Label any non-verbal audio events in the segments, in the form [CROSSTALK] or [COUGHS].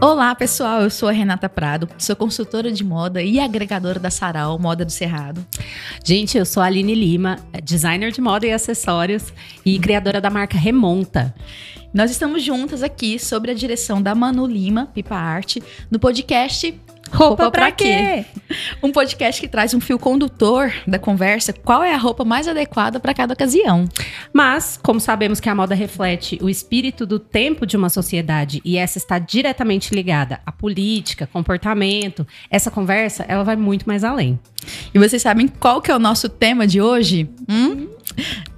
Olá, pessoal. Eu sou a Renata Prado, sou consultora de moda e agregadora da Sarau Moda do Cerrado. Gente, eu sou a Aline Lima, designer de moda e acessórios e criadora da marca Remonta. Nós estamos juntas aqui sobre a direção da Manu Lima, Pipa Arte, no podcast Roupa, roupa pra quê? Um podcast que traz um fio condutor da conversa, qual é a roupa mais adequada para cada ocasião. Mas, como sabemos que a moda reflete o espírito do tempo de uma sociedade e essa está diretamente ligada à política, comportamento, essa conversa, ela vai muito mais além. E vocês sabem qual que é o nosso tema de hoje? Hum?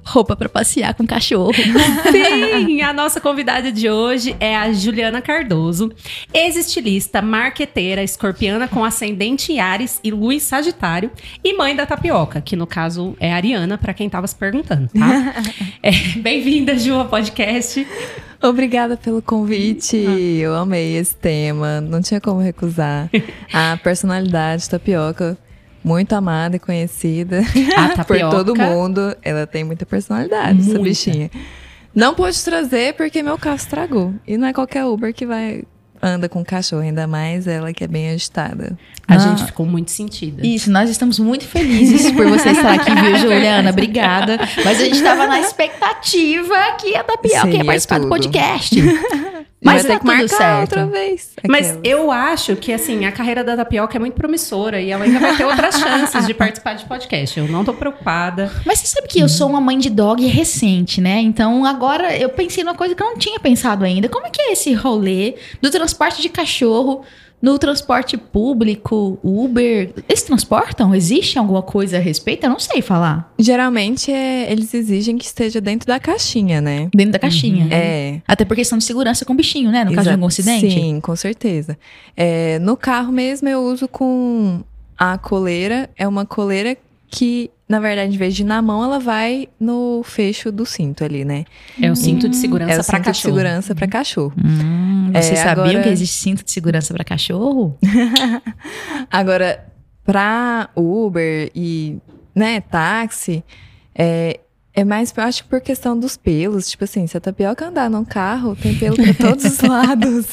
Roupa para passear com cachorro. [LAUGHS] Sim, a nossa convidada de hoje é a Juliana Cardoso, ex-estilista, marqueteira, escorpiana com ascendente em Ares e luz Sagitário e mãe da tapioca, que no caso é a Ariana, para quem tava se perguntando, tá? [LAUGHS] é, Bem-vinda, Ju, ao podcast. Obrigada pelo convite. Eu amei esse tema. Não tinha como recusar. A personalidade tapioca muito amada e conhecida [LAUGHS] por todo mundo. Ela tem muita personalidade, muita. essa bichinha. Não pude trazer porque meu carro estragou. E não é qualquer Uber que vai anda com cachorro, ainda mais ela que é bem agitada. A ah, gente ficou muito sentida. Isso, nós estamos muito felizes por você [LAUGHS] estar aqui, viu, Juliana? Obrigada. Mas a gente estava na expectativa que a Tapioca ia é participar é do podcast. [LAUGHS] Mas vai que marcar certo. outra vez. Aquelas. Mas eu acho que, assim, a carreira da Tapioca é muito promissora e ela ainda vai ter outras [LAUGHS] chances de participar de podcast. Eu não tô preocupada. Mas você sabe que eu sou uma mãe de dog recente, né? Então, agora eu pensei numa coisa que eu não tinha pensado ainda. Como é que é esse rolê do transporte de cachorro no transporte público, Uber, eles transportam? Existe alguma coisa a respeito? Eu não sei falar. Geralmente é, eles exigem que esteja dentro da caixinha, né? Dentro da caixinha. Uhum. É. Até por questão de segurança com o bichinho, né? No caso de algum acidente. Sim, com certeza. É, no carro mesmo eu uso com a coleira. É uma coleira que na verdade, em vez de ir na mão, ela vai no fecho do cinto ali, né? É o cinto de segurança é para cachorro. de segurança para cachorro. Hum, vocês é, sabiam agora... que existe cinto de segurança para cachorro? [LAUGHS] agora, para Uber e, né, táxi, é, é mais, eu acho, por questão dos pelos. Tipo assim, se a tapioca andar num carro, tem pelo pra todos os [LAUGHS] lados.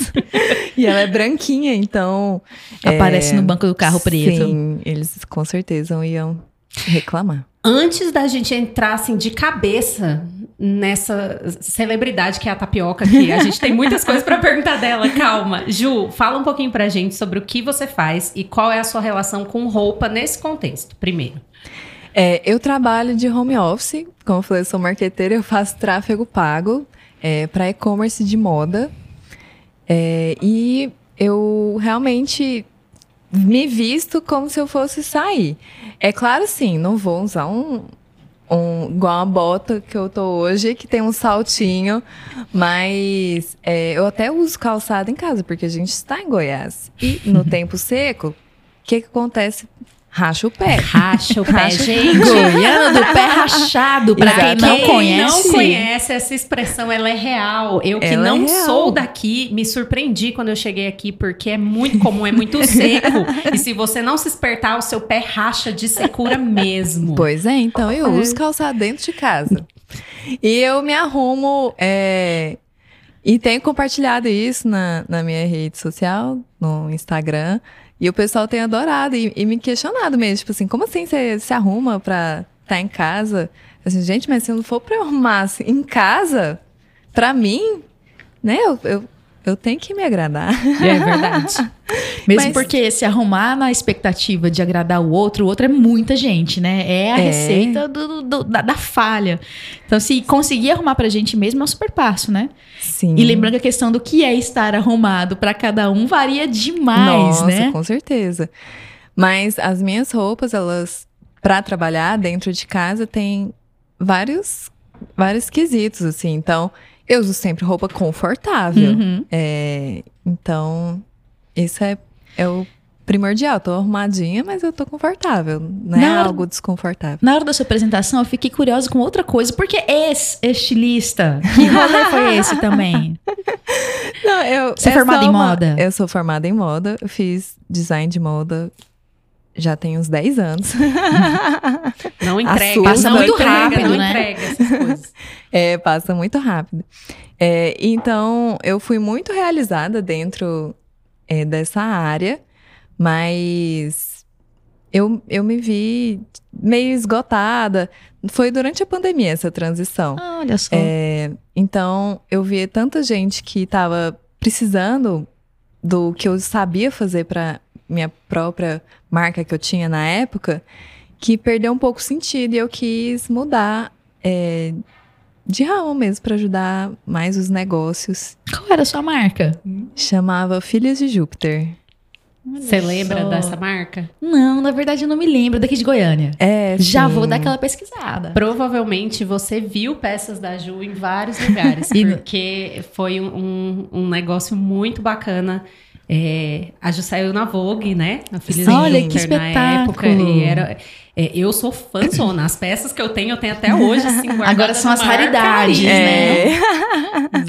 e ela é branquinha, então. Aparece é, no banco do carro preto. Sim, eles com certeza iam reclamar. Antes da gente entrar assim de cabeça nessa celebridade que é a tapioca aqui, a gente tem muitas coisas para perguntar dela. Calma, Ju, fala um pouquinho pra gente sobre o que você faz e qual é a sua relação com roupa nesse contexto, primeiro. É, eu trabalho de home office, como eu falei, eu sou marqueteira, eu faço tráfego pago é, para e-commerce de moda. É, e eu realmente me visto como se eu fosse sair. É claro, sim, não vou usar um, um igual a bota que eu tô hoje, que tem um saltinho, mas é, eu até uso calçado em casa, porque a gente está em Goiás. E no [LAUGHS] tempo seco, o que, que acontece Racha o pé. Racha o pé, gente. Goiânia do pé rachado. Pra quem não conhece. não conhece essa expressão, ela é real. Eu que ela é não é sou daqui, me surpreendi quando eu cheguei aqui, porque é muito comum, é muito [LAUGHS] seco. e se você não se espertar, o seu pé racha de secura mesmo. Pois é, então eu uso calçado dentro de casa. E eu me arrumo. É... E tenho compartilhado isso na, na minha rede social, no Instagram. E o pessoal tem adorado e, e me questionado mesmo, tipo assim, como assim você se arruma pra estar tá em casa? Assim, gente, mas se não for pra eu arrumar assim, em casa, pra mim, né, eu, eu, eu tenho que me agradar. É verdade. [LAUGHS] Mesmo Mas... porque se arrumar na expectativa de agradar o outro, o outro é muita gente, né? É a é. receita do, do, da, da, falha. Então, se conseguir arrumar pra gente mesmo, é um super passo, né? Sim. E lembrando que a questão do que é estar arrumado para cada um varia demais, Nossa, né? com certeza. Mas as minhas roupas, elas, para trabalhar dentro de casa, tem vários, vários quesitos, assim. Então, eu uso sempre roupa confortável. Uhum. É, então, isso é, é o primordial. Tô arrumadinha, mas eu tô confortável. Não é hora, algo desconfortável. Na hora da sua apresentação, eu fiquei curiosa com outra coisa. Porque ex-estilista, que rolê foi esse também? [LAUGHS] Não, eu, Você é formada em uma, moda? Eu sou formada em moda. Eu fiz design de moda já tem uns 10 anos. [LAUGHS] Não entrega, passa muito entrega, rápido, não né? entrega essas [LAUGHS] coisas. É, passa muito rápido. É, então, eu fui muito realizada dentro é, dessa área, mas eu, eu me vi meio esgotada. Foi durante a pandemia essa transição. Ah, olha só. É, então, eu vi tanta gente que estava precisando do que eu sabia fazer para minha própria marca que eu tinha na época, que perdeu um pouco o sentido e eu quis mudar é, de ramo mesmo para ajudar mais os negócios. Qual era a sua marca? Chamava Filhas de Júpiter. Você lembra só. dessa marca? Não, na verdade eu não me lembro. Daqui de Goiânia. É, Já sim. vou dar aquela pesquisada. Provavelmente você viu peças da Ju em vários lugares, [LAUGHS] porque foi um, um- um negócio muito bacana. É, a Ju saiu na Vogue, né? A filha Sim. Olha, que Na época, espetáculo. e era, é, eu sou fãzona. As peças que eu tenho, eu tenho até hoje, assim, [LAUGHS] Agora são as raridades, arcaria, né? [LAUGHS]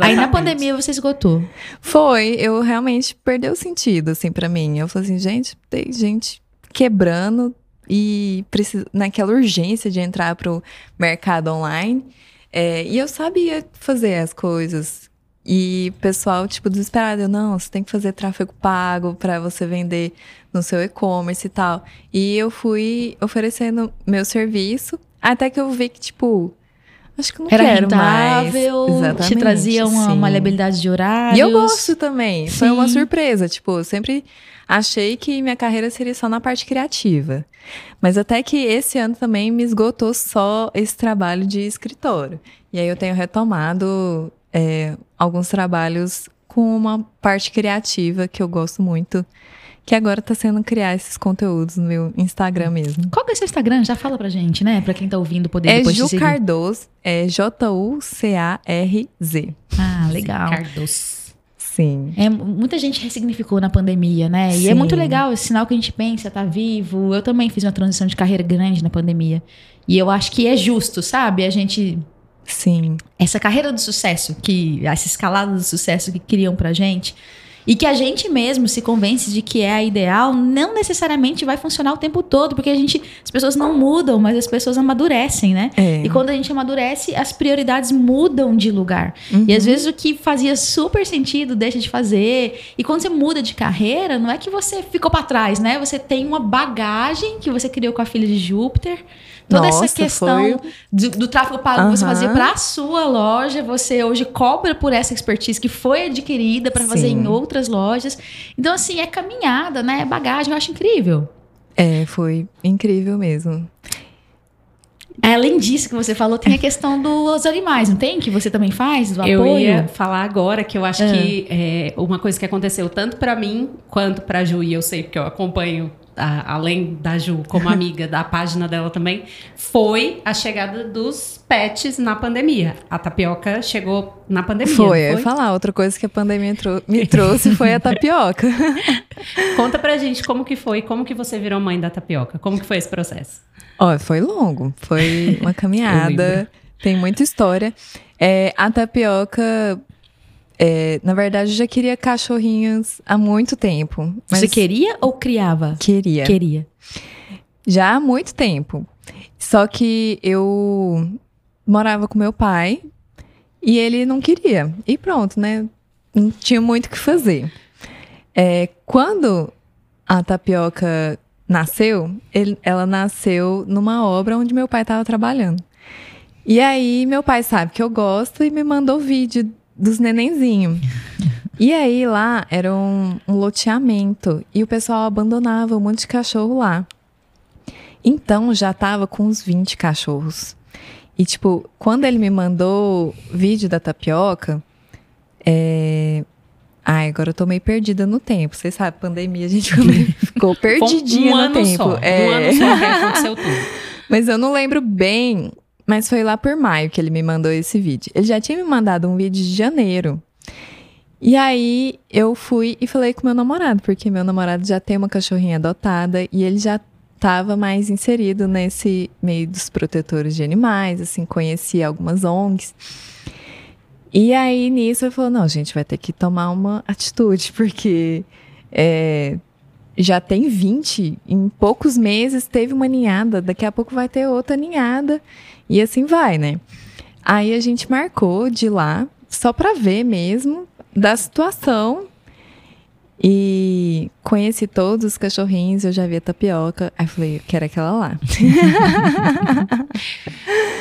É. Aí na pandemia você esgotou. Foi, eu realmente perdeu o sentido, assim, pra mim. Eu falei assim, gente, tem gente quebrando e precisa, naquela urgência de entrar pro mercado online. É, e eu sabia fazer as coisas. E o pessoal, tipo, desesperado, eu, não, você tem que fazer tráfego pago pra você vender no seu e-commerce e tal. E eu fui oferecendo meu serviço, até que eu vi que, tipo, acho que eu não Era quero mais. rentável, te Exatamente, trazia uma sim. maleabilidade de horários. E eu gosto também. Foi uma Sim. surpresa. Tipo, eu sempre achei que minha carreira seria só na parte criativa. Mas até que esse ano também me esgotou só esse trabalho de escritório. E aí eu tenho retomado é, alguns trabalhos com uma parte criativa que eu gosto muito. Que agora tá sendo criar esses conteúdos no meu Instagram mesmo. Qual que é o seu Instagram? Já fala pra gente, né? Pra quem tá ouvindo poder É depois te Ju seguir. Cardoso, é J-U-C-A-R-Z. Ah, legal. Cardoso. Sim. É, muita gente ressignificou na pandemia, né? E é Sim. muito legal esse sinal que a gente pensa, tá vivo. Eu também fiz uma transição de carreira grande na pandemia. E eu acho que é justo, sabe? A gente. Sim. Essa carreira do sucesso, que essa escalada do sucesso que criam pra gente. E que a gente mesmo se convence de que é a ideal, não necessariamente vai funcionar o tempo todo, porque a gente. As pessoas não mudam, mas as pessoas amadurecem, né? É. E quando a gente amadurece, as prioridades mudam de lugar. E às vezes o que fazia super sentido deixa de fazer. E quando você muda de carreira, não é que você ficou pra trás, né? Você tem uma bagagem que você criou com a filha de Júpiter. Toda Nossa, essa questão foi- do, do tráfego pago que você fazia pra sua loja, você hoje cobra por essa expertise que foi adquirida pra fazer em outras lojas. Então, assim, é caminhada, né? É bagagem, eu acho incrível. É, foi incrível mesmo. Além disso que você falou, tem a questão dos animais, não tem? Que você também faz, do Eu apoio. ia falar agora que eu acho Ah. que é, uma coisa que aconteceu tanto pra mim quanto pra Ju, e eu sei porque eu acompanho, a- além da Ju, como [LAUGHS] amiga da página dela também, foi a chegada dos pets na pandemia. A tapioca chegou na pandemia. Foi, eu não ia falar. Outra coisa que a pandemia trou- me trouxe foi a tapioca. [LAUGHS] Conta pra gente como que foi, como que você virou mãe da tapioca, como que foi esse processo? Ó, foi longo. Foi uma [LAUGHS] Eu caminhada. Tem muita história. É, a tapioca. É, na verdade, eu já queria cachorrinhos há muito tempo. Mas Você queria ou criava? Queria. Queria. Já há muito tempo. Só que eu morava com meu pai e ele não queria. E pronto, né? Não tinha muito o que fazer. É, quando a tapioca nasceu, ele- ela nasceu numa obra onde meu pai estava trabalhando. E aí, meu pai sabe que eu gosto e me mandou vídeo dos nenenzinhos. E aí, lá era um, um loteamento e o pessoal abandonava um monte de cachorro lá. Então, já tava com uns 20 cachorros. E, tipo, quando ele me mandou vídeo da tapioca, é... Ai, agora eu tô meio perdida no tempo. Vocês sabem, pandemia, a gente ficou, [LAUGHS] perdidinha um no tempo. Só, É. Um ano só que aconteceu tudo. [LAUGHS] Mas eu não lembro bem, mas foi lá por maio que ele me mandou esse vídeo. Ele já tinha me mandado um vídeo de janeiro. E aí eu fui e falei com meu namorado, porque meu namorado já tem uma cachorrinha adotada e ele já estava mais inserido nesse meio dos protetores de animais, assim, conhecia algumas ONGs. E aí nisso ele falou: não, gente, vai ter que tomar uma atitude, [LAUGHS] porque é, já tem 20, em poucos meses teve uma ninhada, daqui a pouco vai ter outra ninhada, e assim vai, né? Aí a gente marcou de lá, só pra ver mesmo da situação. E conheci todos os cachorrinhos, eu já vi a tapioca. Aí falei, eu quero aquela lá. [LAUGHS]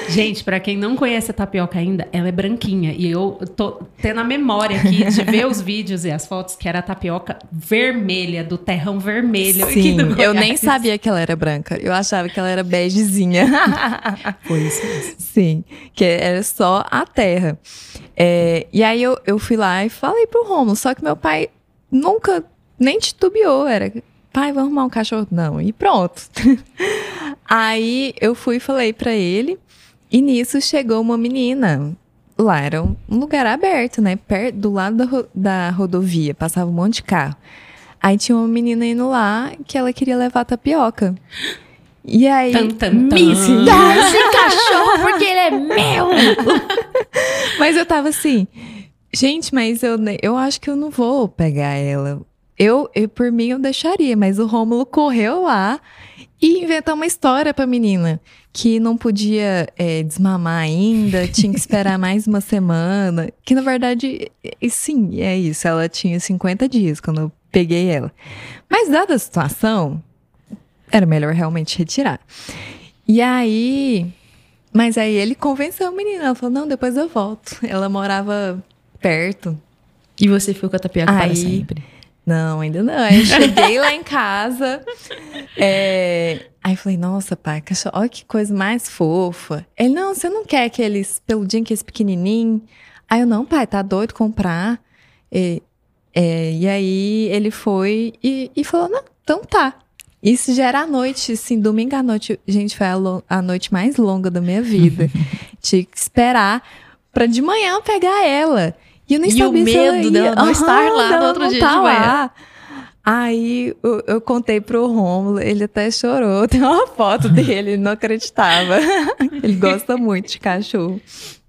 Gente, pra quem não conhece a tapioca ainda, ela é branquinha. E eu tô tendo a memória aqui de ver os vídeos e as fotos que era a tapioca vermelha, do terrão vermelho. Sim, eu nem sabia que ela era branca. Eu achava que ela era begezinha. [LAUGHS] Foi isso mesmo. Sim, que era só a terra. É, e aí eu, eu fui lá e falei pro Romulo, só que meu pai nunca nem titubeou, era pai, vamos arrumar um cachorro? Não, e pronto. [LAUGHS] aí eu fui e falei pra ele, e nisso chegou uma menina. Lá era um lugar aberto, né? Perto, do lado da, ro- da rodovia, passava um monte de carro. Aí tinha uma menina indo lá que ela queria levar tapioca. E aí. Tan, tan. Me dá esse cachorro porque ele é meu! [LAUGHS] Mas eu tava assim, gente, mas eu, eu acho que eu não vou pegar ela. Eu, eu, por mim, eu deixaria, mas o Rômulo correu lá e inventou uma história pra menina. Que não podia é, desmamar ainda, tinha que esperar [LAUGHS] mais uma semana. Que na verdade, sim, é isso. Ela tinha 50 dias quando eu peguei ela. Mas dada a situação, era melhor realmente retirar. E aí. Mas aí ele convenceu a menina. Ela falou: não, depois eu volto. Ela morava perto. E você ficou com a tapioca para Aí- sempre. Não, ainda não. Aí eu cheguei lá em casa. é, Aí falei, nossa, pai, cachorro, olha que coisa mais fofa. Ele, não, você não quer aqueles peludinhos, aqueles pequenininhos? Aí eu, não, pai, tá doido comprar? E, é, e aí ele foi e, e falou, não, então tá. Isso já era à noite, assim, domingo à noite. Gente, foi a, a noite mais longa da minha vida. [LAUGHS] Tinha que esperar pra de manhã eu pegar ela. E eu nem E o sabia se ela medo ia. dela não estar lá no outro dia tá de manhã. lá. Aí eu, eu contei pro Rômulo, ele até chorou. [LAUGHS] Tem uma foto dele, ele não acreditava. [LAUGHS] ele gosta muito de cachorro.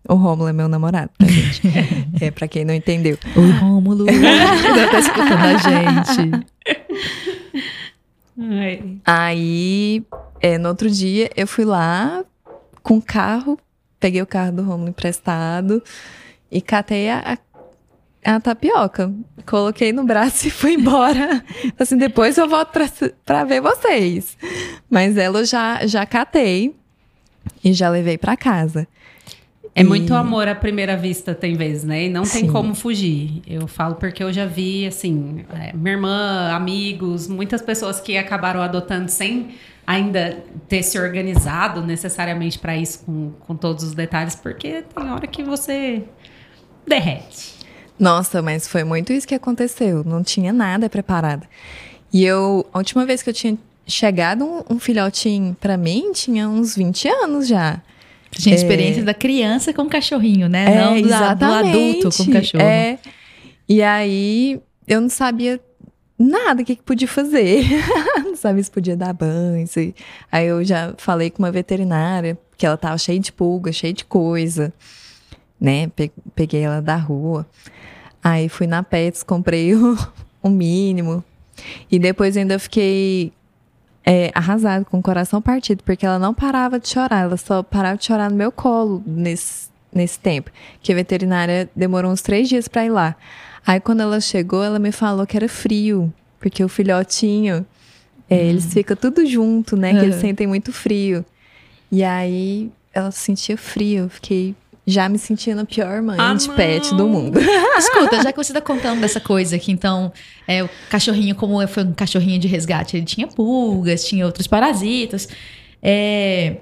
O Rômulo é meu namorado, tá, gente? [LAUGHS] É, pra quem não entendeu. Oi, Rômulo. Deve tá escutando a gente. Ai. Aí, é, no outro dia, eu fui lá com o carro, peguei o carro do Rômulo emprestado e catei a, a, a tapioca. Coloquei no braço e fui embora. [LAUGHS] Assim, depois eu volto pra, pra ver vocês. Mas ela eu já, já catei e já levei pra casa. É E- muito amor à primeira vista, tem vezes, né? E não tem Sim. como fugir. Eu falo porque eu já vi, assim, é, minha irmã, amigos, muitas pessoas que acabaram adotando sem ainda ter se organizado necessariamente para isso, com, com todos os detalhes, porque tem hora que você derrete. Nossa, mas foi muito isso que aconteceu. Não tinha nada preparado. E eu, a última vez que eu tinha chegado um, um filhotinho pra mim, tinha uns 20 anos já. Tinha experiência da criança com cachorrinho, né? É, não do, do exatamente. adulto com cachorro. É. E aí eu não sabia nada o que, que podia fazer. [LAUGHS] não sabia se podia dar banho. Se... Aí eu já falei com uma veterinária, que ela tava cheia de pulga, cheia de coisa. Né? Pe- Peguei ela da rua. Aí fui na Pets, comprei [LAUGHS] o, o mínimo. E depois ainda fiquei é, arrasado, com o coração partido, porque ela não parava de chorar, ela só parava de chorar no meu colo nesse, nesse tempo. Que a veterinária demorou uns três dias pra ir lá. Aí quando ela chegou, ela me falou que era frio, porque o filhotinho, é, eles ficam tudo junto, né? Que eles Uhum. sentem muito frio. E aí ela sentia frio, eu fiquei já me sentindo a pior mãe Ah, de pet não. do mundo. [LAUGHS] Escuta, já que você tá contando dessa [LAUGHS] coisa que então é, o cachorrinho, como foi um cachorrinho de resgate, ele tinha pulgas, tinha outros parasitas. É,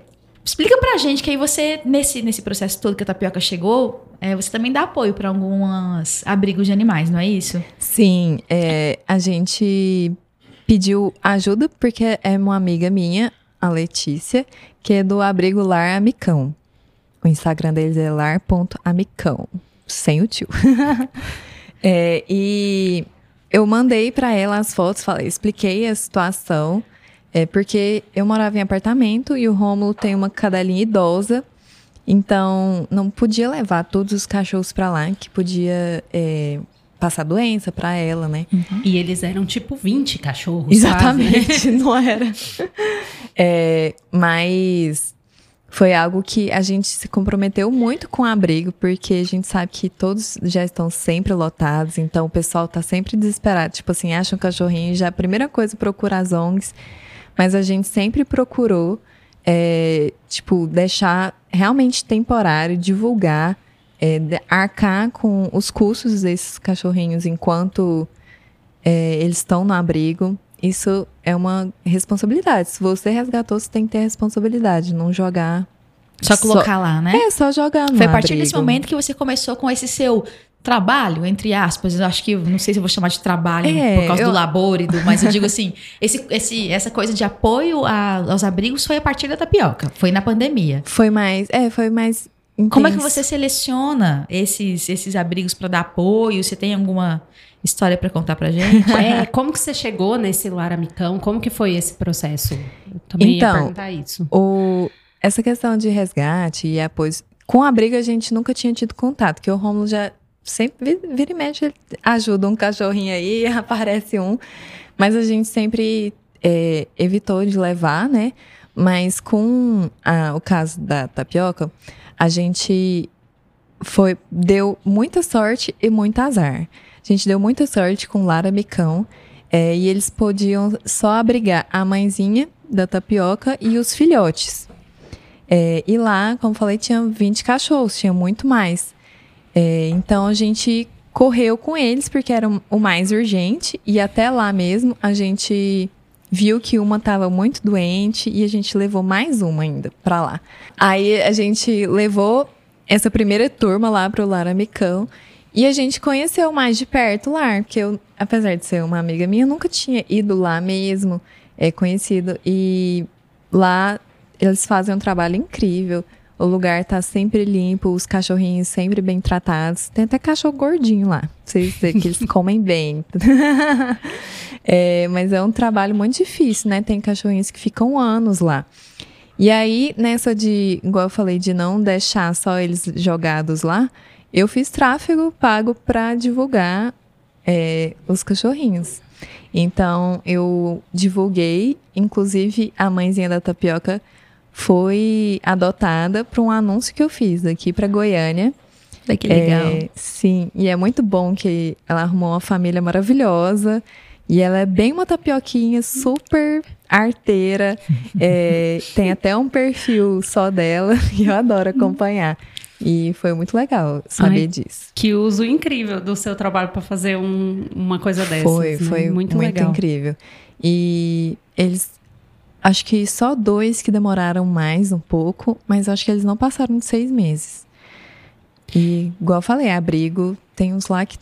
explica pra gente que aí você, nesse, nesse processo todo que a tapioca chegou, é, você também dá apoio pra alguns abrigos de animais, não é isso? Sim, é, a gente pediu ajuda porque é uma amiga minha, a Letícia, que é do Abrigo Lar Amicão. O Instagram deles é lar.amicão, sem o tio. [LAUGHS] É, e eu mandei pra ela as fotos, falei, expliquei a situação, é, porque eu morava em apartamento e o Rômulo tem uma cadelinha idosa, então não podia levar todos os cachorros pra lá, que podia é, passar doença pra ela, né? E eles eram tipo 20 cachorros. Exatamente, [LAUGHS] não era. É, mas foi algo que a gente se comprometeu muito com o abrigo, porque a gente sabe que todos já estão sempre lotados, então o pessoal tá sempre desesperado. Tipo assim, acha um cachorrinho, já a primeira coisa procura as ONGs, mas a gente sempre procurou, é, tipo, deixar realmente temporário, divulgar, é, arcar com os custos desses cachorrinhos enquanto é, eles estão no abrigo isso é uma responsabilidade. Se você resgatou, você tem que ter responsabilidade, não jogar. Só colocar só, lá, né? É, só jogar Foi a partir abrigo. desse momento que você começou com esse seu trabalho, entre aspas, eu acho que, não sei se eu vou chamar de trabalho é, por causa eu... do laborido, mas eu digo assim, [LAUGHS] esse, esse, essa coisa de apoio a, aos abrigos foi a partir da tapioca, foi na pandemia. Foi mais, é, foi mais intenso. Como é que você seleciona esses, esses abrigos para dar apoio? Você tem alguma história para contar pra gente? [LAUGHS] É, como que você chegou nesse Lar Amicão? Como que foi esse processo? Eu também então, ia perguntar isso. O, essa questão de resgate e apoio... Com a briga a gente nunca tinha tido contato, que o Romulo já sempre vira e mexe, ajuda um cachorrinho aí, [LAUGHS] aparece um. Mas a gente sempre é, evitou de levar, né? Mas com a, o caso da tapioca, a gente foi deu muita sorte e muito azar. A gente deu muita sorte com Lara Micão. É, e eles podiam só abrigar a mãezinha da tapioca e os filhotes. É, e lá, como falei, tinha 20 cachorros, tinha muito mais. É, então a gente correu com eles porque era o mais urgente e até lá mesmo a gente viu que uma estava muito doente e a gente levou mais uma ainda para lá. Aí a gente levou essa primeira turma lá para o Lara Micão e a gente conheceu mais de perto lá, porque eu, apesar de ser uma amiga minha, nunca tinha ido lá mesmo, é conhecido. E lá eles fazem um trabalho incrível. O lugar tá sempre limpo, os cachorrinhos sempre bem tratados. Tem até cachorro gordinho lá. Vocês que eles [LAUGHS] comem bem. [LAUGHS] é, mas é um trabalho muito difícil, né? Tem cachorrinhos que ficam anos lá. E aí, nessa de, igual eu falei, de não deixar só eles jogados lá, eu fiz tráfego pago para divulgar é, os cachorrinhos. Então, eu divulguei, inclusive a mãezinha da tapioca foi adotada para um anúncio que eu fiz aqui para Goiânia. Que legal. É, sim, e é muito bom que ela arrumou uma família maravilhosa. E ela é bem uma tapioquinha, super arteira. É, tem até um perfil só dela [LAUGHS] e eu adoro acompanhar. E foi muito legal saber Ai, disso. Que uso incrível do seu trabalho para fazer um, uma coisa dessa. Foi, né? foi muito, muito legal. incrível. E eles. Acho que só dois que demoraram mais um pouco, mas acho que eles não passaram de seis meses. E, igual eu falei, abrigo, tem uns lá que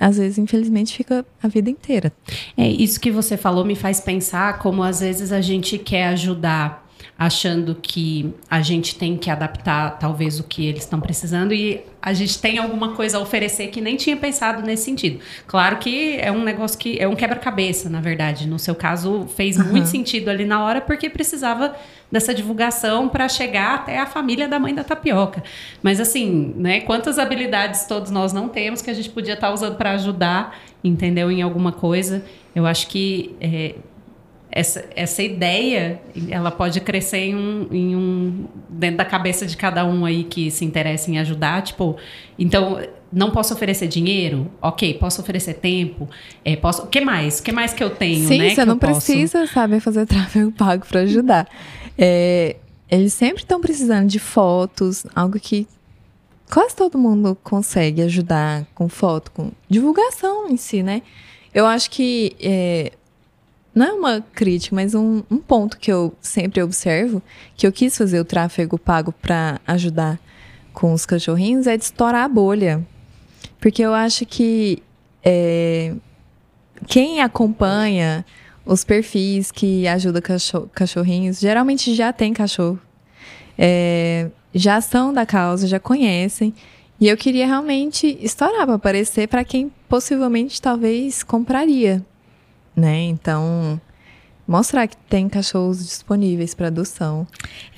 às vezes, infelizmente, fica a vida inteira. É, isso que você falou me faz pensar como às vezes a gente quer ajudar achando que a gente tem que adaptar talvez o que eles estão precisando e a gente tem alguma coisa a oferecer que nem tinha pensado nesse sentido. Claro que é um negócio que é um quebra-cabeça, na verdade. No seu caso, fez uhum. muito sentido ali na hora porque precisava dessa divulgação para chegar até a família da mãe da tapioca. Mas assim, né, quantas habilidades todos nós não temos que a gente podia estar tá usando para ajudar, entendeu, em alguma coisa? Eu acho que é, essa, essa ideia ela pode crescer em um, em um dentro da cabeça de cada um aí que se interessa em ajudar tipo então não posso oferecer dinheiro? Ok posso oferecer tempo? É, posso o que mais? O que mais que eu tenho sim né, você não precisa posso... saber fazer tráfego [LAUGHS] pago para ajudar. É, eles sempre estão precisando de fotos algo que quase todo mundo consegue ajudar com foto com divulgação em si né? Eu acho que é, não é uma crítica, mas um, um ponto que eu sempre observo, que eu quis fazer o tráfego pago para ajudar com os cachorrinhos, é de estourar a bolha. Porque eu acho que é, quem acompanha os perfis que ajudam cachorrinhos, geralmente já tem cachorro. É, já são da causa, já conhecem. E eu queria realmente estourar para aparecer para quem possivelmente talvez compraria né? Então, mostrar que tem cachorros disponíveis para adoção.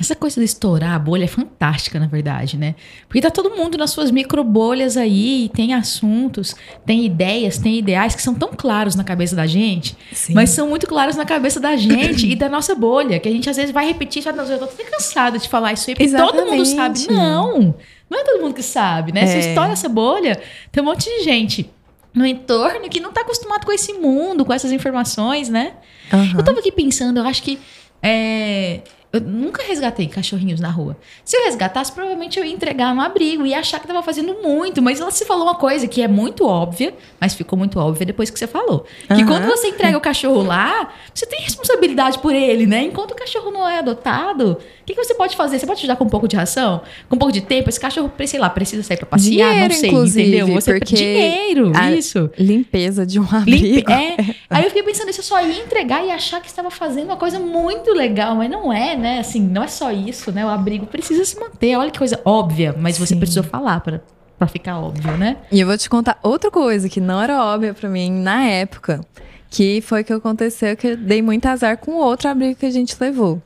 Essa coisa de estourar a bolha é fantástica, na verdade, né? Porque tá todo mundo nas suas micro bolhas aí, e tem assuntos, tem ideias, tem ideais que são tão claros na cabeça da gente, Sim. mas são muito claros na cabeça da gente [COUGHS] e da nossa bolha, que a gente às vezes vai repetir "Não, eu tô até cansada de falar isso aí, porque todo mundo sabe. Exatamente. Não, não é todo mundo que sabe, né? Se É. estoura essa bolha, tem um monte de gente no entorno que não tá acostumado com esse mundo, com essas informações, né? Aham. Eu tava aqui pensando, eu acho que. é, eu nunca resgatei cachorrinhos na rua. Se eu resgatasse, provavelmente eu ia entregar no abrigo e ia achar que tava fazendo muito. Mas ela se falou uma coisa que é muito óbvia, mas ficou muito óbvia depois que você falou. Que Aham. quando você entrega o cachorro lá, você tem responsabilidade por ele, né? Enquanto o cachorro não é adotado, que, que você pode fazer? Você pode ajudar com um pouco de ração? Com um pouco de tempo? Esse cachorro, sei lá, precisa sair pra passear? Dinheiro, não sei, inclusive, entendeu? Você porque dinheiro, isso. Limpeza de um Limpe- abrigo. [LAUGHS] é. Aí eu fiquei pensando, isso eu só ia entregar e achar que estava fazendo uma coisa muito legal, mas não é, né? Assim, não é só isso, né? O abrigo precisa se manter. Olha que coisa óbvia, mas você Sim. precisou falar para para ficar óbvio, né? E eu vou te contar outra coisa que não era óbvia pra mim na época, que foi que aconteceu que eu dei muito azar com outro abrigo que a gente levou.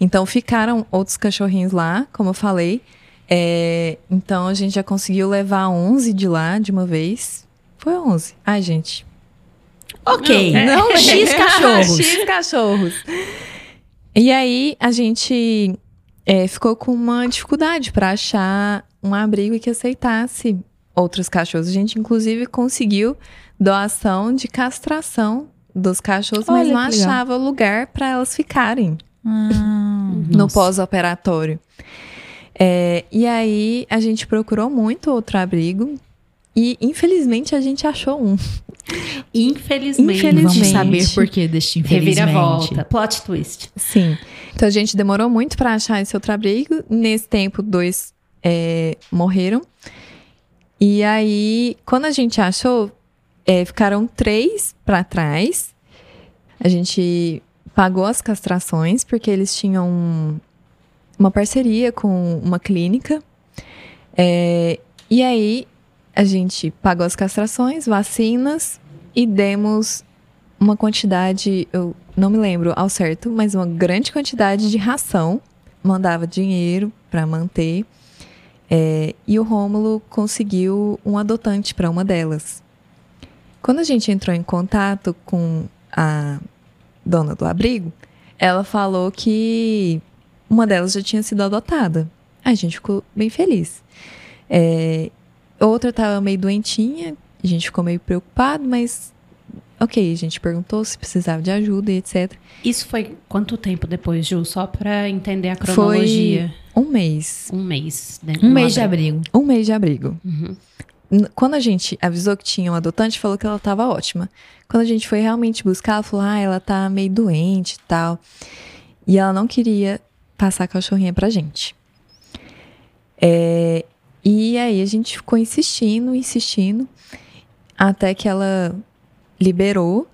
Então ficaram outros cachorrinhos lá, como eu falei. É, então a gente já conseguiu levar 11 de lá de uma vez. Foi 11. Ai, gente. Ok. Não, é. Não, X [LAUGHS] cachorros. X cachorros. E aí a gente é, ficou com uma dificuldade para achar um abrigo que aceitasse outros cachorros. A gente, inclusive, conseguiu doação de castração dos cachorros, mas Olha não que legal. achava lugar para elas ficarem Ah, no pós-operatório. É, e aí a gente procurou muito outro abrigo e infelizmente a gente achou um. Infelizmente. Infelizmente. Vamos saber por que deste infelizmente. Reviravolta. Plot twist. Sim. Então a gente demorou muito para achar esse outro abrigo. Nesse tempo, dois é, morreram. E aí, quando a gente achou, é, ficaram três para trás. A gente pagou as castrações, porque eles tinham um- uma parceria com uma clínica. É, e aí, a gente pagou as castrações, vacinas e demos uma quantidade, eu não me lembro ao certo, mas uma grande quantidade de ração. Mandava dinheiro para manter. É, e o Rômulo conseguiu um adotante para uma delas. Quando a gente entrou em contato com a dona do abrigo, ela falou que uma delas já tinha sido adotada. A gente ficou bem feliz. É, outra estava meio doentinha, a gente ficou meio preocupado, mas ok, a gente perguntou se precisava de ajuda e etc. Isso foi quanto tempo depois, Ju? Só pra entender a cronologia. Um mês. Um mês. Né? Um mês de abrigo. Um mês de abrigo. Uhum. Quando a gente avisou que tinha um adotante, falou que ela estava ótima. Quando a gente foi realmente buscar, ela falou: ah, ela tá meio doente e tal. E ela não queria passar a cachorrinha pra gente. É, e aí a gente ficou insistindo, insistindo, até que ela liberou.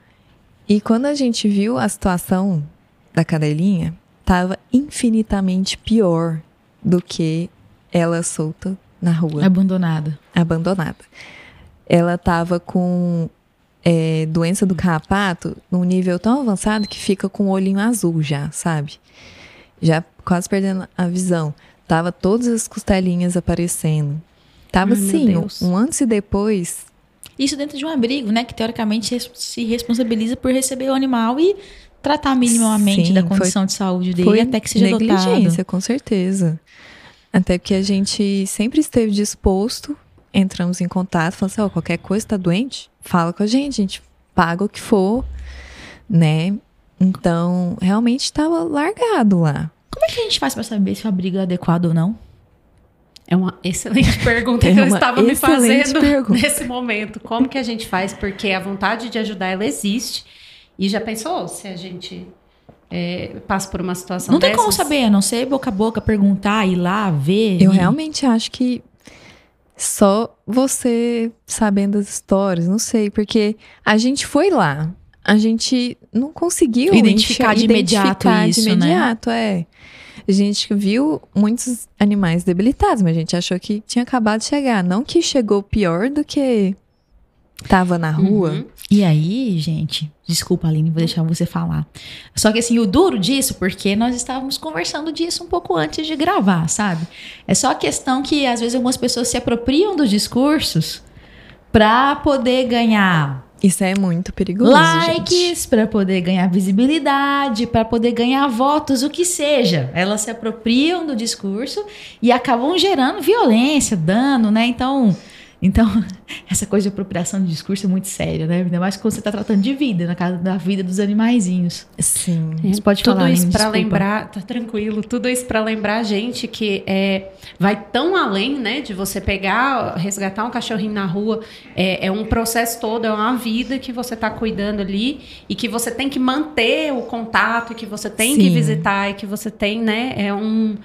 E quando a gente viu a situação da cadelinha, tava infinitamente pior do que ela solta na rua Abandonada. abandonada. Ela tava com é, doença do carrapato num nível tão avançado que fica com o olhinho azul já, sabe? Já quase perdendo a visão. Tava todas as costelinhas aparecendo. Tava Ai, Deus. um antes e depois. Isso dentro de um abrigo, né? Que teoricamente se responsabiliza por receber o animal e tratar minimamente Sim, da foi- condição de saúde dele Foi até que seja negligência, adotado. com certeza. Até porque a gente sempre esteve disposto, entramos em contato, falando assim, ó, qualquer coisa, tá doente? Fala com a gente, a gente paga o que for, né? Então, realmente estava largado lá. Como é que a gente faz pra saber se o abrigo é adequado ou não? É uma excelente [LAUGHS] pergunta É que eu estava me fazendo pergunta. nesse momento. Como que a gente faz? Porque a vontade de ajudar, ela existe. E já pensou se a gente é, passa por uma situação não tem como dessas? saber, a não ser boca a boca, perguntar, ir lá, ver. Eu e- realmente acho que só você sabendo as histórias, não sei, porque a gente foi lá, a gente não conseguiu Identificar de imediato identificar isso, de né? imediato, é. A gente viu muitos animais debilitados, mas a gente achou que tinha acabado de chegar, não que chegou pior do que tava na rua. Uhum. E aí, gente, Desculpa, Aline, vou deixar você falar. Só que assim, o duro disso, porque nós estávamos conversando disso um pouco antes de gravar, sabe? É só a questão que às vezes algumas pessoas se apropriam dos discursos para poder ganhar Isso é muito perigoso. likes, para poder ganhar visibilidade, para poder ganhar votos, o que seja. Elas se apropriam do discurso e acabam gerando violência, dano, né? Então, então [LAUGHS] essa coisa de apropriação de discurso é muito séria, né? Ainda mais quando você está tratando de vida, na casa da vida dos animaizinhos. Sim. Você pode tudo falar, isso para lembrar, tá tranquilo, tudo isso para lembrar a gente que é, vai tão além, né, de você pegar, resgatar um cachorrinho na rua, é, é um processo todo, é uma vida que você tá cuidando ali e que você tem que manter o contato, e que você tem que Sim. visitar e que você tem, né, é um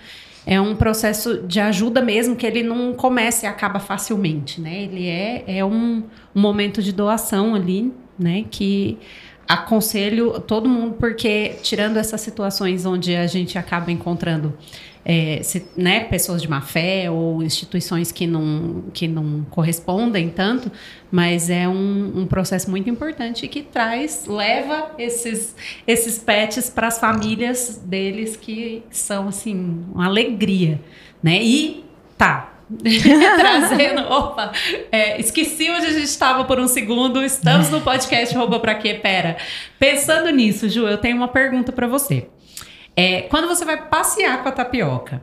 é um processo de ajuda mesmo que ele não começa e acaba facilmente, né? Ele é, é um, um momento de doação ali, né? Que aconselho todo mundo, porque tirando essas situações onde a gente acaba encontrando é, se- né, pessoas de má fé ou instituições que não, que não correspondem tanto, mas é um, um processo muito importante que traz, leva esses, esses pets para as famílias deles que são assim uma alegria, né? E tá, [LAUGHS] trazendo. Opa, é, esqueci onde a gente estava por um segundo. Estamos no podcast Rouba Pra Quê? Pera. Pensando nisso, Ju, eu tenho uma pergunta pra você. É, quando você vai passear com a tapioca,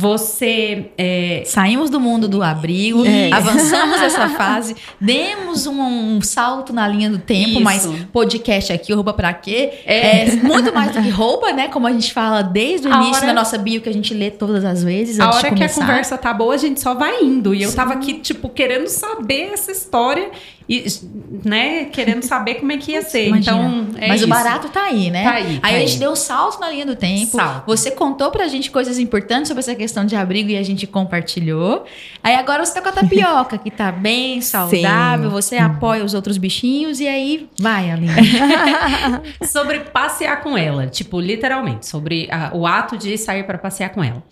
você. é, Saímos do mundo do abrigo, É. avançamos essa [LAUGHS] fase, demos um, um salto na linha do tempo, Isso. mas podcast aqui, roupa pra quê? É. muito mais do que roupa, né? Como a gente fala desde o A início hora- da nossa bio, que a gente lê todas as vezes. a hora que a conversa tá boa, a gente só vai indo. E eu tava aqui, tipo, querendo saber essa história e, né, querendo saber como é que ia ser. Imagina. Então, é Mas o isso. barato tá aí, né? Tá aí, tá a aí. gente deu um salto na linha do tempo. Salto. Você contou pra gente coisas importantes sobre essa questão de abrigo e a gente compartilhou. Aí agora você tá com a tapioca, que tá bem [LAUGHS] saudável, você apoia os outros bichinhos e aí vai, Aline. [LAUGHS] sobre passear com ela, tipo, literalmente, sobre a- o ato de sair para passear com ela.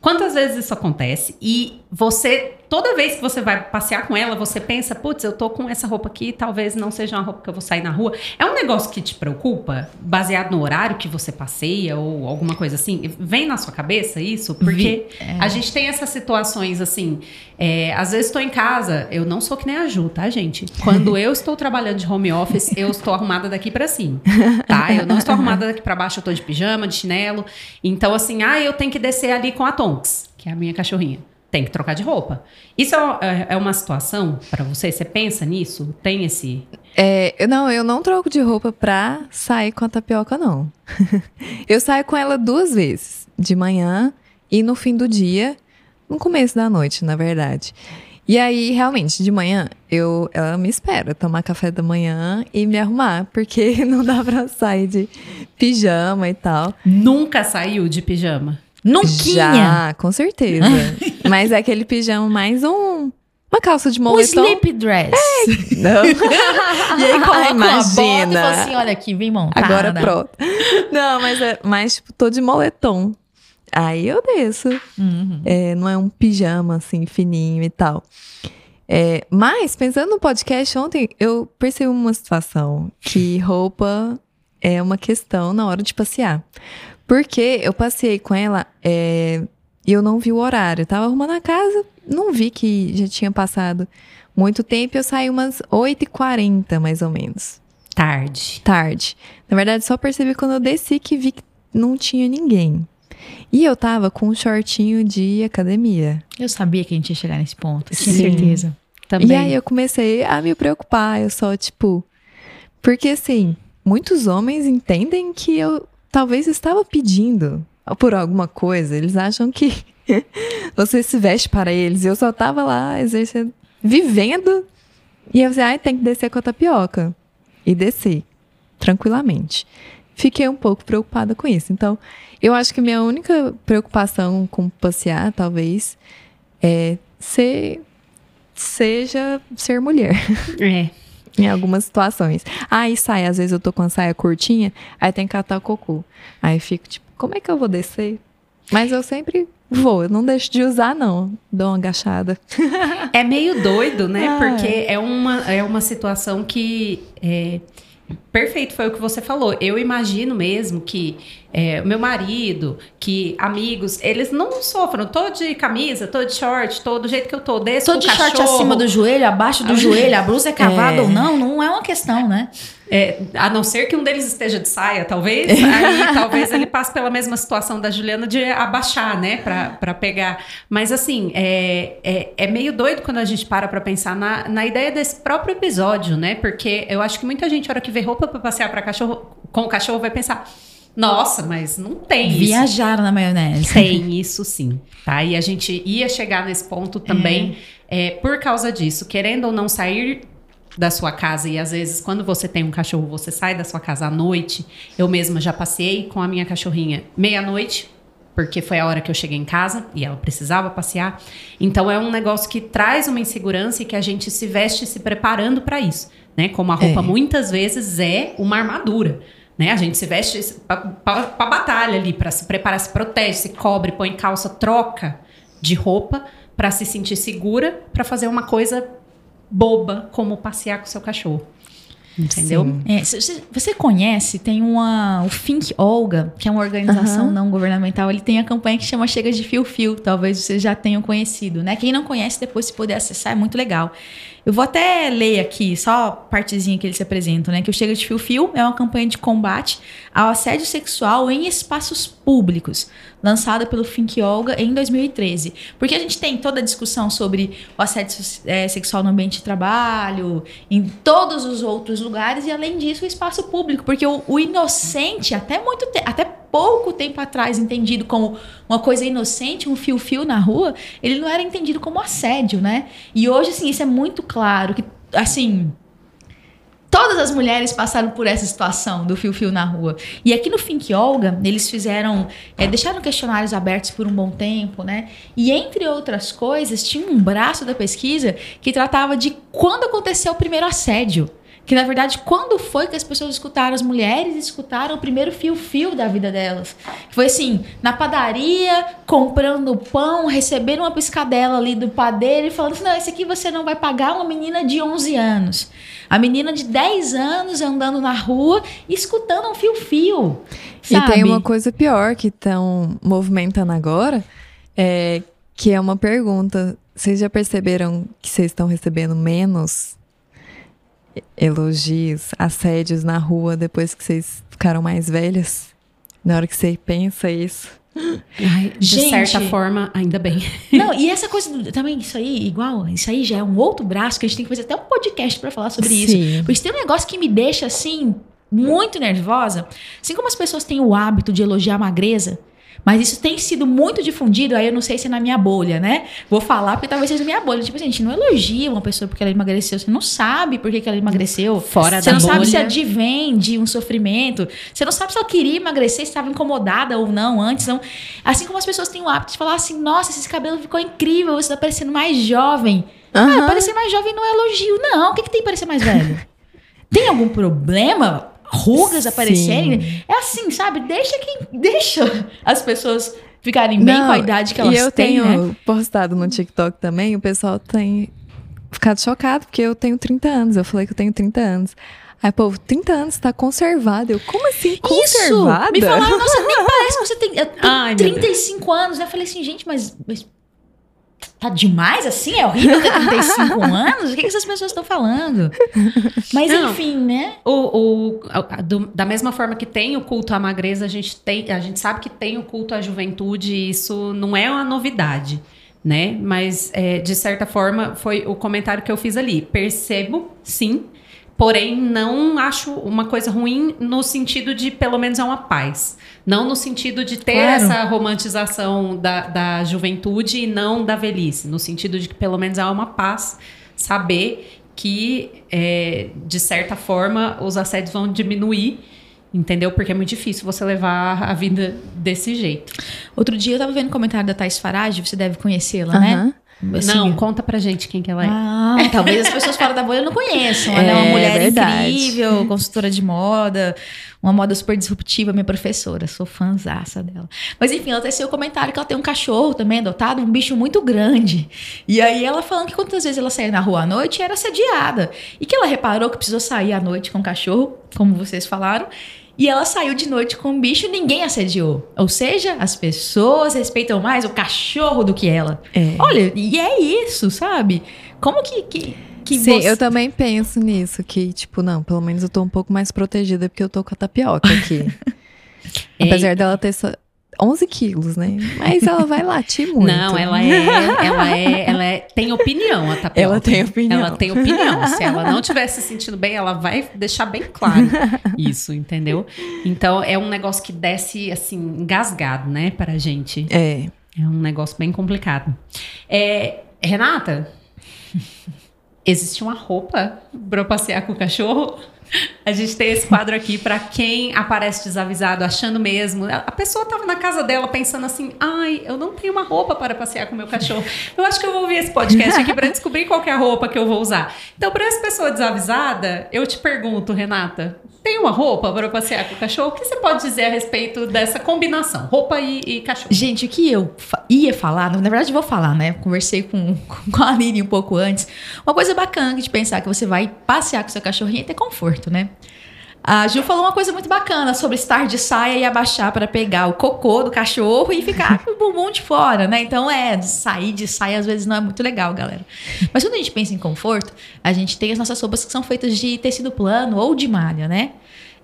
Quantas vezes isso acontece e você, toda vez que você vai passear com ela, você pensa, putz, eu tô com essa roupa aqui, talvez não seja uma roupa que eu vou sair na rua. É um negócio que te preocupa, baseado no horário que você passeia ou alguma coisa assim? Vem na sua cabeça isso? Porque a gente tem essas situações assim, é, às vezes estou em casa, eu não sou que nem a Ju, tá, gente? Quando eu estou trabalhando de home office, eu estou arrumada daqui pra cima, tá? Eu não estou arrumada daqui pra baixo, eu tô de pijama, de chinelo. Então, assim, ah, eu tenho que descer ali com a Tonks, que é a minha cachorrinha. Tem que trocar de roupa. Isso é, é uma situação pra você? Você pensa nisso? Tem esse. É, eu- não, eu não troco de roupa pra sair com a tapioca, não. [LAUGHS] eu saio com ela duas vezes, de manhã e no fim do dia, no começo da noite, na verdade. E aí, realmente, de manhã, eu, ela me espera tomar café da manhã e me arrumar, porque [LAUGHS] não dá pra sair de pijama e tal. Nunca saiu de pijama? Nunquinha! Já, com certeza. [LAUGHS] Mas é aquele pijama mais um. Uma calça de Um moletom. sleep dress. Não. [LAUGHS] E aí coloca uma bota e Imagina. fala assim, olha aqui, vem montada. Agora pronto. Não, mas é mais, tipo, tô de moletom. Aí eu desço. Uhum. É, não é um pijama, assim, fininho e tal. É, mas, pensando no podcast ontem, eu percebi uma situação que roupa é uma questão na hora de passear. Porque eu passei com ela é, e eu não vi o horário. Eu tava arrumando a casa, não vi que já tinha passado muito tempo. Eu saí umas 8h40, mais ou menos Tarde. tarde. Na verdade, só percebi quando eu desci que vi que não tinha ninguém. E eu tava com um shortinho de academia. Eu sabia que a gente ia chegar nesse ponto. Tinha Sim. certeza. Também. E aí eu comecei a me preocupar. Eu só, tipo. Porque assim, muitos homens entendem que eu talvez estava pedindo por alguma coisa. Eles acham que [LAUGHS] você se veste para eles. E eu só tava lá exercendo, vivendo. E eu falei, ai, tem que descer com a tapioca. E desci, tranquilamente. Fiquei um pouco preocupada com isso. Então, eu acho que minha única preocupação com passear, talvez, é ser seja ser mulher É. [LAUGHS] em algumas situações. Aí sai, às vezes eu tô com a saia curtinha, aí tem que catar o cocô. Aí fico tipo, como é que eu vou descer? Mas eu sempre vou, eu não deixo de usar não, dou uma agachada. [LAUGHS] É meio doido, né? Ah, Porque é uma, é uma situação que é, Perfeito, foi o que você falou. Eu imagino mesmo que é, meu marido, que amigos, eles não sofram. Tô de camisa, tô de short, tô do jeito que eu tô. Desço Tô de short acima do joelho, abaixo do [LAUGHS] joelho, a blusa é cavada É. ou não, não é uma questão, né? É, a não ser que um deles esteja de saia, talvez. aí [LAUGHS] talvez ele passe pela mesma situação da Juliana de abaixar, né? Pra, pra pegar. Mas assim, é, é, é meio doido quando a gente para pra pensar na, na ideia desse próprio episódio, né? Porque eu acho que muita gente, na hora que vê roupa pra passear pra cachorro, com o cachorro, vai pensar. Nossa, mas não tem isso. Viajar na maionese. Tem isso sim, tá? E a gente ia chegar nesse ponto também é, por causa disso, querendo ou não sair da sua casa e às vezes quando você tem um cachorro, você sai da sua casa à noite. Eu mesma já passei com a minha cachorrinha meia-noite, porque foi a hora que eu cheguei em casa e ela precisava passear. Então é um negócio que traz uma insegurança e que a gente se veste se preparando para isso, né? Como a roupa É. muitas vezes é uma armadura. Né? A gente se veste para batalha ali, para se preparar, se protege, se cobre, põe calça, troca de roupa para se sentir segura, para fazer uma coisa boba, como passear com seu cachorro. Entendeu? É, você conhece, tem uma. O Think Olga, que é uma organização Aham. não governamental, ele tem a campanha que chama Chega de Fio Fio. Talvez vocês já tenham conhecido, né? Quem não conhece, depois se puder acessar, é muito legal. Eu vou até ler aqui, só a partezinha que eles se apresentam, né? Que o Chega de Fio Fio é uma campanha de combate ao assédio sexual em espaços públicos, lançada pelo Think Olga em 2013. Porque a gente tem toda a discussão sobre o assédio eh, sexual no ambiente de trabalho, em todos os outros lugares, e além disso, o espaço público. Porque o, o inocente, até muito até pouco tempo atrás, entendido como uma coisa inocente, um fio-fio na rua, ele não era entendido como assédio, né? E hoje, assim, isso é muito claro, que, assim, Todas as mulheres passaram por essa situação do fio-fio na rua. E aqui no Think Olga, eles fizeram, é, deixaram questionários abertos por um bom tempo, né? E entre outras coisas, tinha um braço da pesquisa que tratava de quando aconteceu o primeiro assédio. Que na verdade, quando foi que as pessoas escutaram, as mulheres escutaram o primeiro fio-fio da vida delas? Foi assim, na padaria, comprando pão, recebendo uma piscadela ali do padeiro e falando assim: não, esse aqui você não vai pagar uma menina de 11 anos. A menina de 10 anos andando na rua escutando um fio-fio. E tem uma coisa pior que estão movimentando agora, é, que é uma pergunta. Vocês já perceberam que vocês estão recebendo menos elogios, assédios na rua depois que vocês ficaram mais velhas? Na hora que você pensa isso. Ai, de Gente. certa forma, ainda bem. [LAUGHS] Não, e essa coisa do- também, isso aí, igual, isso aí já é um outro braço que a gente tem que fazer até um podcast pra falar sobre isso. Sim. Porque se tem um negócio que me deixa assim, muito nervosa, assim como as pessoas têm o hábito de elogiar a magreza, mas isso tem sido muito difundido, aí eu não sei se é na minha bolha, né? Vou falar porque talvez seja na minha bolha. Tipo, assim, gente não elogia uma pessoa porque ela emagreceu, você não sabe por que, que ela emagreceu. Fora Você da não sabe bolha. se advém de um sofrimento. Você não sabe se ela queria emagrecer, se estava incomodada ou não antes. Não. Assim como as pessoas têm o hábito de falar assim: nossa, esse cabelo ficou incrível, você tá parecendo mais jovem. Ah, Aham. parecer mais jovem não é elogio, não. O que, que tem parecer mais velho? [LAUGHS] tem algum problema? Rugas Sim. aparecerem? É assim, sabe? Deixa quem. Deixa as pessoas ficarem bem Não, com a idade que elas E eu têm, tenho né? postado no TikTok também, o pessoal tem ficado chocado, porque eu tenho 30 anos. Eu falei que eu tenho 30 anos. Aí, povo, 30 anos tá conservado. Eu, como assim, conservada? Isso! Me falaram, nossa, nem [LAUGHS] parece que você tem, eu tenho Ai, meu 35 anos. Eu falei assim, gente, mas, mas tá demais assim? É horrível ter 35 [LAUGHS] anos? O que, que essas pessoas estão falando? Mas Não. enfim, né? O, o- a- do- da mesma forma que tem o culto à magreza, a gente, tem, a gente sabe que tem o culto à juventude, e isso não é uma novidade, né? Mas, é, de certa forma, foi o comentário que eu fiz ali. Percebo, sim, porém não acho uma coisa ruim no sentido de, pelo menos, é uma paz. Não no sentido de ter Claro. essa romantização da, da juventude e não da velhice. No sentido de que, pelo menos, há uma paz saber que, é, de certa forma, os assédios vão diminuir, entendeu? Porque é muito difícil você levar a vida desse jeito. Outro dia eu tava vendo um comentário da Thais Farage, você deve conhecê-la, né? Assim, Não, conta pra gente quem que ela é. Ah, talvez as pessoas fora da bolha não conheçam. Ela é, É, uma mulher verdade. incrível, consultora de moda, uma moda super disruptiva, minha professora, sou fãzaça dela. Mas enfim, ela teceu o comentário que ela tem um cachorro também adotado, um bicho muito grande. E aí ela falando que quantas vezes ela saía na rua à noite era assediada. E que ela reparou que precisou sair à noite com o cachorro, como vocês falaram. E ela saiu de noite com o bicho, ninguém assediou. Ou seja, as pessoas respeitam mais o cachorro do que ela. É. Olha, e é isso, sabe? Como que. que, que Sim, você- eu também penso nisso, que, tipo, não, pelo menos eu tô um pouco mais protegida porque eu tô com a tapioca aqui. [LAUGHS] Apesar dela ter 11 quilos, né? Mas ela vai latir muito. Não, ela é, ela é, ela é, tem opinião, a tapioca. Ela tem opinião. Ela tem opinião. Se ela não estiver se sentindo bem, ela vai deixar bem claro isso, entendeu? Então é um negócio que desce assim, engasgado, né, pra gente. É. É um negócio bem complicado. É, Renata, existe uma roupa pra eu passear com o cachorro? A gente tem esse quadro aqui pra quem aparece desavisado, achando mesmo. A pessoa tava na casa dela pensando assim: ai, eu não tenho uma roupa para passear com meu cachorro. Eu acho que eu vou ouvir esse podcast aqui pra descobrir qual é a roupa que eu vou usar. Então, pra essa pessoa desavisada, eu te pergunto, Renata: tem uma roupa para passear com o cachorro? O que você pode dizer a respeito dessa combinação, roupa e, e cachorro? Gente, o que eu ia falar, na verdade vou falar, né? Conversei com, [LAUGHS] com a Aline um pouco antes. Uma coisa bacana de pensar que você vai passear com seu cachorrinho e ter conforto, né? A Ju falou uma coisa muito bacana sobre estar de saia e abaixar para pegar o cocô do cachorro e ficar com o bumbum de fora, né? Então é, sair de saia às vezes não é muito legal, galera. Mas quando a gente pensa em conforto, a gente tem as nossas roupas que são feitas de tecido plano ou de malha, né?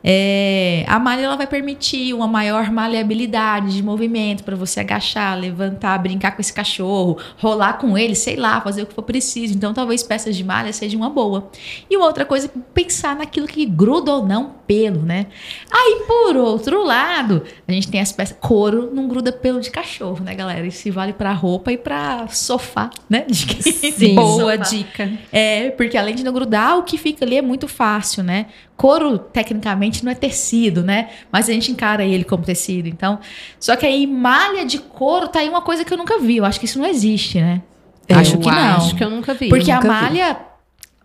É, a malha ela vai permitir uma maior maleabilidade de movimento para você agachar, levantar, brincar com esse cachorro, rolar com ele, sei lá, fazer o que for preciso. Então, talvez peças de malha seja uma boa. E uma outra coisa, pensar naquilo que gruda ou não pelo, né? Aí, por outro lado, a gente tem as peças. Couro não gruda pelo de cachorro, né, galera? Isso vale para roupa e para sofá, né? Sim. Boa Sofá. dica. É, porque além de não grudar, o que fica ali é muito fácil, né? Couro, tecnicamente, não é tecido, né? Mas a gente encara ele como tecido. Então, só que aí malha de couro tá aí uma coisa que eu nunca vi. Eu acho que isso não existe, né? Eu acho que não. Acho que eu nunca vi. Porque a nunca vi. malha.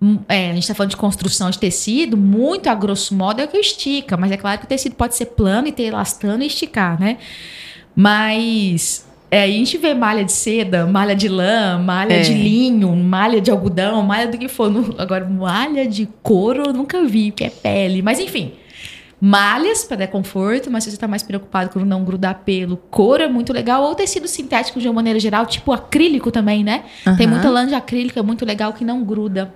hum, é, a gente tá falando de construção de tecido, muito a grosso modo é o que estica, mas é claro que o tecido pode ser plano e ter elastano e esticar, né? Mas é, a gente vê malha de seda, malha de lã, malha É. de linho, malha de algodão, malha do que for. Agora, malha de couro eu nunca vi, que é pele. Mas enfim, malhas para dar conforto, mas se você tá mais preocupado com não grudar pelo, couro é muito legal, ou tecido sintético de uma maneira geral, tipo acrílico também, né? Tem Aham. muita lã de acrílico, é muito legal que não gruda.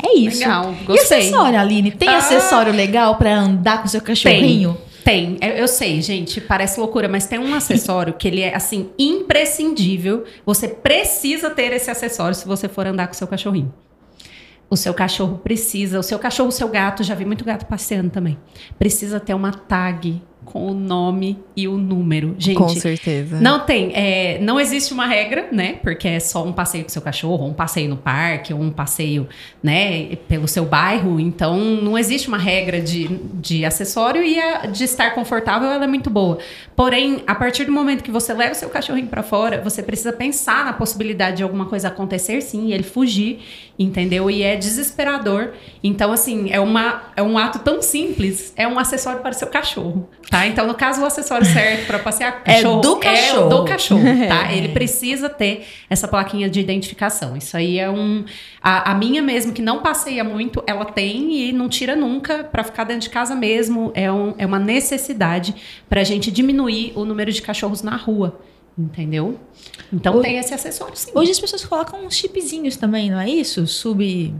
É isso. Legal, E gostei. acessório, Aline? Tem Ah. acessório legal pra andar com seu cachorrinho? Tem, eu eu sei, gente, parece loucura, mas tem um acessório que ele é assim imprescindível. Você precisa ter esse acessório se você for andar com o seu cachorrinho. O seu cachorro precisa, o seu cachorro, o seu gato, já vi muito gato passeando também. Precisa ter uma tag com o nome e o número. Gente, Com certeza. não tem, é, não existe uma regra, né? Porque é só um passeio com seu cachorro, um passeio no parque, ou um passeio, né, pelo seu bairro. Então, não existe uma regra de, de acessório e a de estar confortável, ela é muito boa. Porém, a partir do momento que você leva o seu cachorrinho pra fora, você precisa pensar na possibilidade de alguma coisa acontecer, sim, e ele fugir, entendeu? E é desesperador. Então, assim, é, uma, é um ato tão simples, é um acessório para o seu cachorro, tá? Então, no caso, o acessório [LAUGHS] certo para passear É cachorro do é o cachorro. do cachorro, tá? [LAUGHS] Ele precisa ter essa plaquinha de identificação. Isso aí é um. A, a minha mesmo, que não passeia muito, ela tem e não tira nunca para ficar dentro de casa mesmo. É, um, é uma necessidade pra gente diminuir o número de cachorros na rua. Entendeu? Então O- tem esse acessório sim. Hoje as pessoas colocam uns chipzinhos também, não é isso? Sub.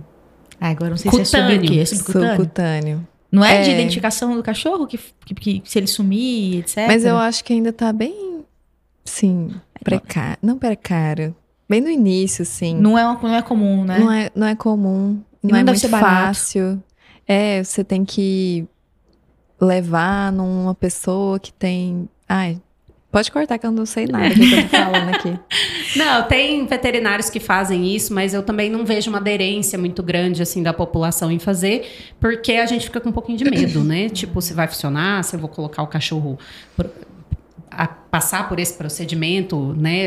Ah, agora não sei se é sub o Cutâneo. quê? É subcutâneo? Subcutâneo. Não é, de É. identificação do cachorro? Que, que, que se ele sumir, etc. Mas eu acho que ainda tá bem, sim, precário. Não precário. Bem no início, sim. Não é, uma- não é comum, né? Não é, não é comum. Não, não é deve muito fácil. É, você tem que levar numa pessoa que tem. Ai, pode cortar que eu não sei nada do que eu tô falando aqui. [LAUGHS] Não, tem veterinários que fazem isso, mas eu também não vejo uma aderência muito grande assim da população em fazer, porque a gente fica com um pouquinho de medo, né? [COUGHS] Tipo, se vai funcionar, se eu vou colocar o cachorro a passar por esse procedimento, né?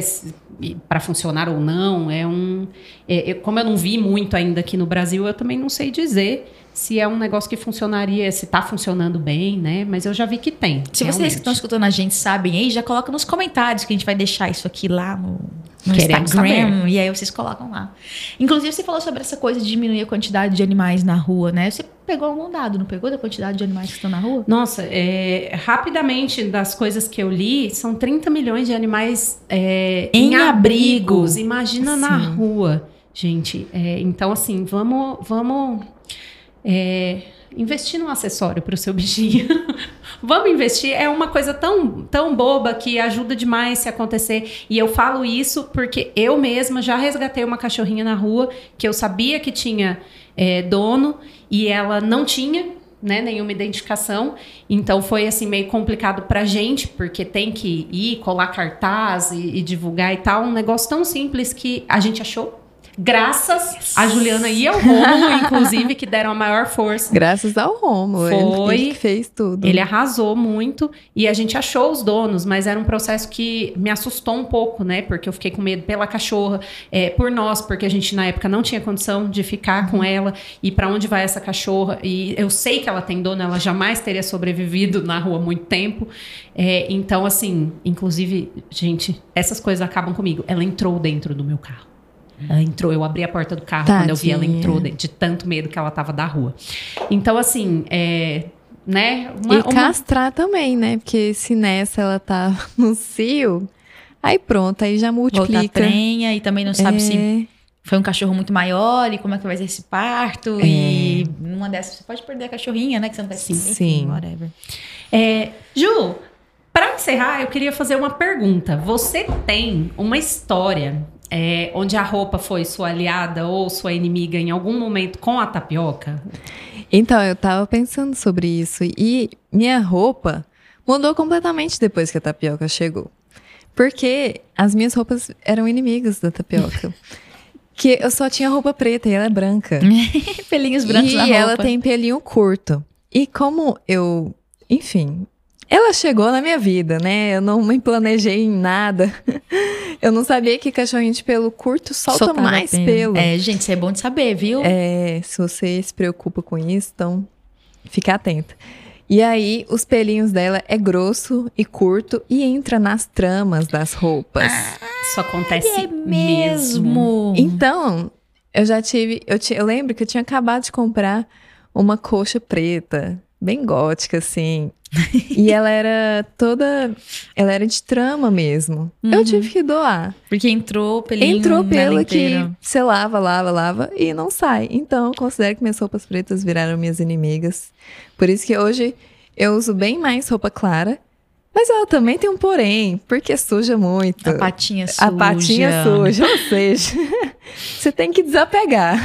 Para funcionar ou não. É um, é, como eu não vi muito ainda aqui no Brasil, eu também não sei dizer se é um negócio que funcionaria, se está funcionando bem, né? Mas eu já vi que tem. Se realmente. vocês que estão escutando a gente sabem aí, já coloca nos comentários que a gente vai deixar isso aqui lá no, no Instagram. Saber. E aí vocês colocam lá. Inclusive, você falou sobre essa coisa de diminuir a quantidade de animais na rua, né? Você pegou algum dado, não pegou da quantidade de animais que estão na rua? Nossa, é, rapidamente, das coisas que eu li, são 30 milhões de animais é, em, em abrigos. Imagina Sim. na rua. Gente, é, então assim, vamos, vamos é, investir num acessório para o seu bichinho. [LAUGHS] Vamos investir. É uma coisa tão, tão boba que ajuda demais se acontecer. E eu falo isso porque eu mesma já resgatei uma cachorrinha na rua que eu sabia que tinha é, dono e ela não tinha. Né, nenhuma identificação, então foi assim meio complicado pra gente, porque tem que ir colar cartaz e, e divulgar e tal, um negócio tão simples que a gente achou Graças a Juliana e ao Romulo, [LAUGHS] inclusive, que deram a maior força. Graças ao Romulo, Foi, ele que fez tudo. Ele arrasou muito e a gente achou os donos, mas era um processo que me assustou um pouco, né? Porque eu fiquei com medo pela cachorra, é, por nós, porque a gente na época não tinha condição de ficar com ela e para onde vai essa cachorra. E eu sei que ela tem dono, ela jamais teria sobrevivido na rua muito tempo. É, então, assim, inclusive, gente, essas coisas acabam comigo. Ela entrou dentro do meu carro. Ela entrou, eu abri a porta do carro Tadinha. quando eu vi ela entrou de, de tanto medo que ela tava da rua. Então, assim, é, né? Uma, e castrar uma... também, né? Porque se nessa ela tá [LAUGHS] no cio, aí pronto, aí já multiplica. Volta prenha e também não sabe é... se foi um cachorro muito maior e como é que vai ser esse parto. É... E numa dessas você pode perder a cachorrinha, né? Que você não tá Sim, sim. Whatever. É, Ju, para encerrar, eu queria fazer uma pergunta. Você tem uma história é, onde a roupa foi sua aliada ou sua inimiga em algum momento com a tapioca? Então, eu tava pensando sobre isso e minha roupa mudou completamente depois que a tapioca chegou. Porque as minhas roupas eram inimigas da tapioca. [LAUGHS] que eu só tinha roupa preta e ela é branca. [LAUGHS] Pelinhos brancos e na roupa. E ela tem pelinho curto. E como eu, enfim, ela chegou na minha vida, né? Eu não me planejei em nada. [LAUGHS] Eu não sabia que cachorrinho de pelo curto solta Soltava mais pelo. É, gente, isso é bom de saber, viu? É, se você se preocupa com isso, então fica atenta. E aí, os pelinhos dela é grosso e curto e entra nas tramas das roupas. Ah, isso acontece é mesmo. Então, eu já tive. Eu, eu lembro que eu tinha acabado de comprar uma coxa preta, bem gótica, assim [LAUGHS] e ela era toda. Ela era de trama mesmo. Uhum. Eu tive que doar. Porque entrou pelinho Entrou pelo que você lava, lava, lava e não sai. Então, eu considero que minhas roupas pretas viraram minhas inimigas. Por isso que hoje eu uso bem mais roupa clara mas ela também tem um porém, porque suja muito. A patinha suja. A patinha suja, ou seja, você tem que desapegar.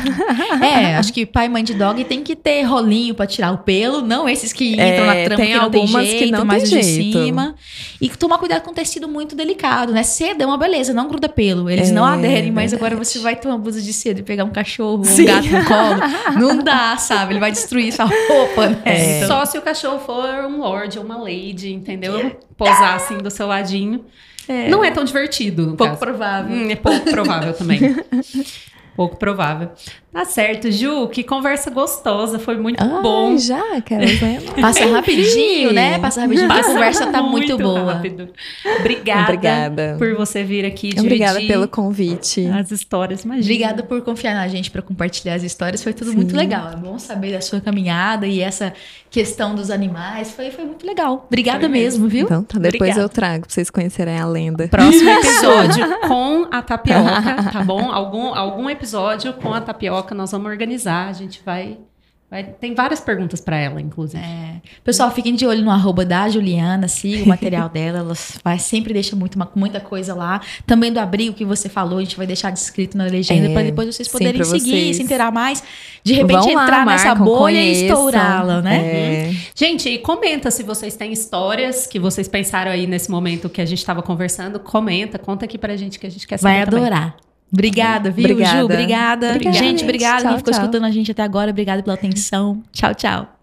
É, acho que pai e mãe de dog tem que ter rolinho para tirar o pelo, não esses que entram é, na trama tem que não tem jeito, que não mais tem de cima. E tomar cuidado com tecido muito delicado, né? Seda é uma beleza, não gruda pelo. Eles é, não aderem, mas verdade. agora você vai ter uma blusa de seda e pegar um cachorro, Sim. um gato no colo. [LAUGHS] Não dá, sabe? Ele vai destruir sua roupa, né? É. Então... Só se o cachorro for um lord ou uma lady, entendeu? posar assim do seu ladinho. É. Não é tão divertido. pouco caso. provável. Hum, é pouco provável também. [LAUGHS] pouco provável. Tá certo, Ju, que conversa gostosa, foi muito Ai, bom. Já, cara. [LAUGHS] Passa rapidinho, né? Passa rapidinho, a conversa tá muito, muito boa. Rápido. Obrigada, Obrigada por você vir aqui dividir Obrigada pelo convite. As histórias, imagina. Obrigada por confiar na gente para compartilhar as histórias, foi tudo Sim. muito legal. É bom saber da sua caminhada e essa questão dos animais, foi, foi muito legal. Obrigada foi mesmo, viu? Então, tá, depois Obrigada. eu trago pra vocês conhecerem a lenda. Próximo [LAUGHS] episódio com a tapioca, tá bom? Algum, algum episódio com a tapioca nós vamos organizar, a gente vai Vai, tem várias perguntas para ela, inclusive. É. Pessoal, fiquem de olho no arroba da Juliana, siga o material [LAUGHS] dela. Ela vai, sempre deixa muito, uma, muita coisa lá. Também do abrigo que você falou, a gente vai deixar descrito na legenda é, para depois vocês poderem seguir, vocês. se inteirar mais. De repente lá, entrar nessa bolha conheçam. e estourá-la, né? É. Gente, comenta se vocês têm histórias que vocês pensaram aí nesse momento que a gente estava conversando. Comenta, conta aqui pra gente que a gente quer saber. Vai adorar. Também. Obrigada, viu, obrigada. Ju? Obrigada. obrigada. Gente, obrigada. Quem ficou escutando a gente até agora, obrigada pela atenção. Tchau, tchau.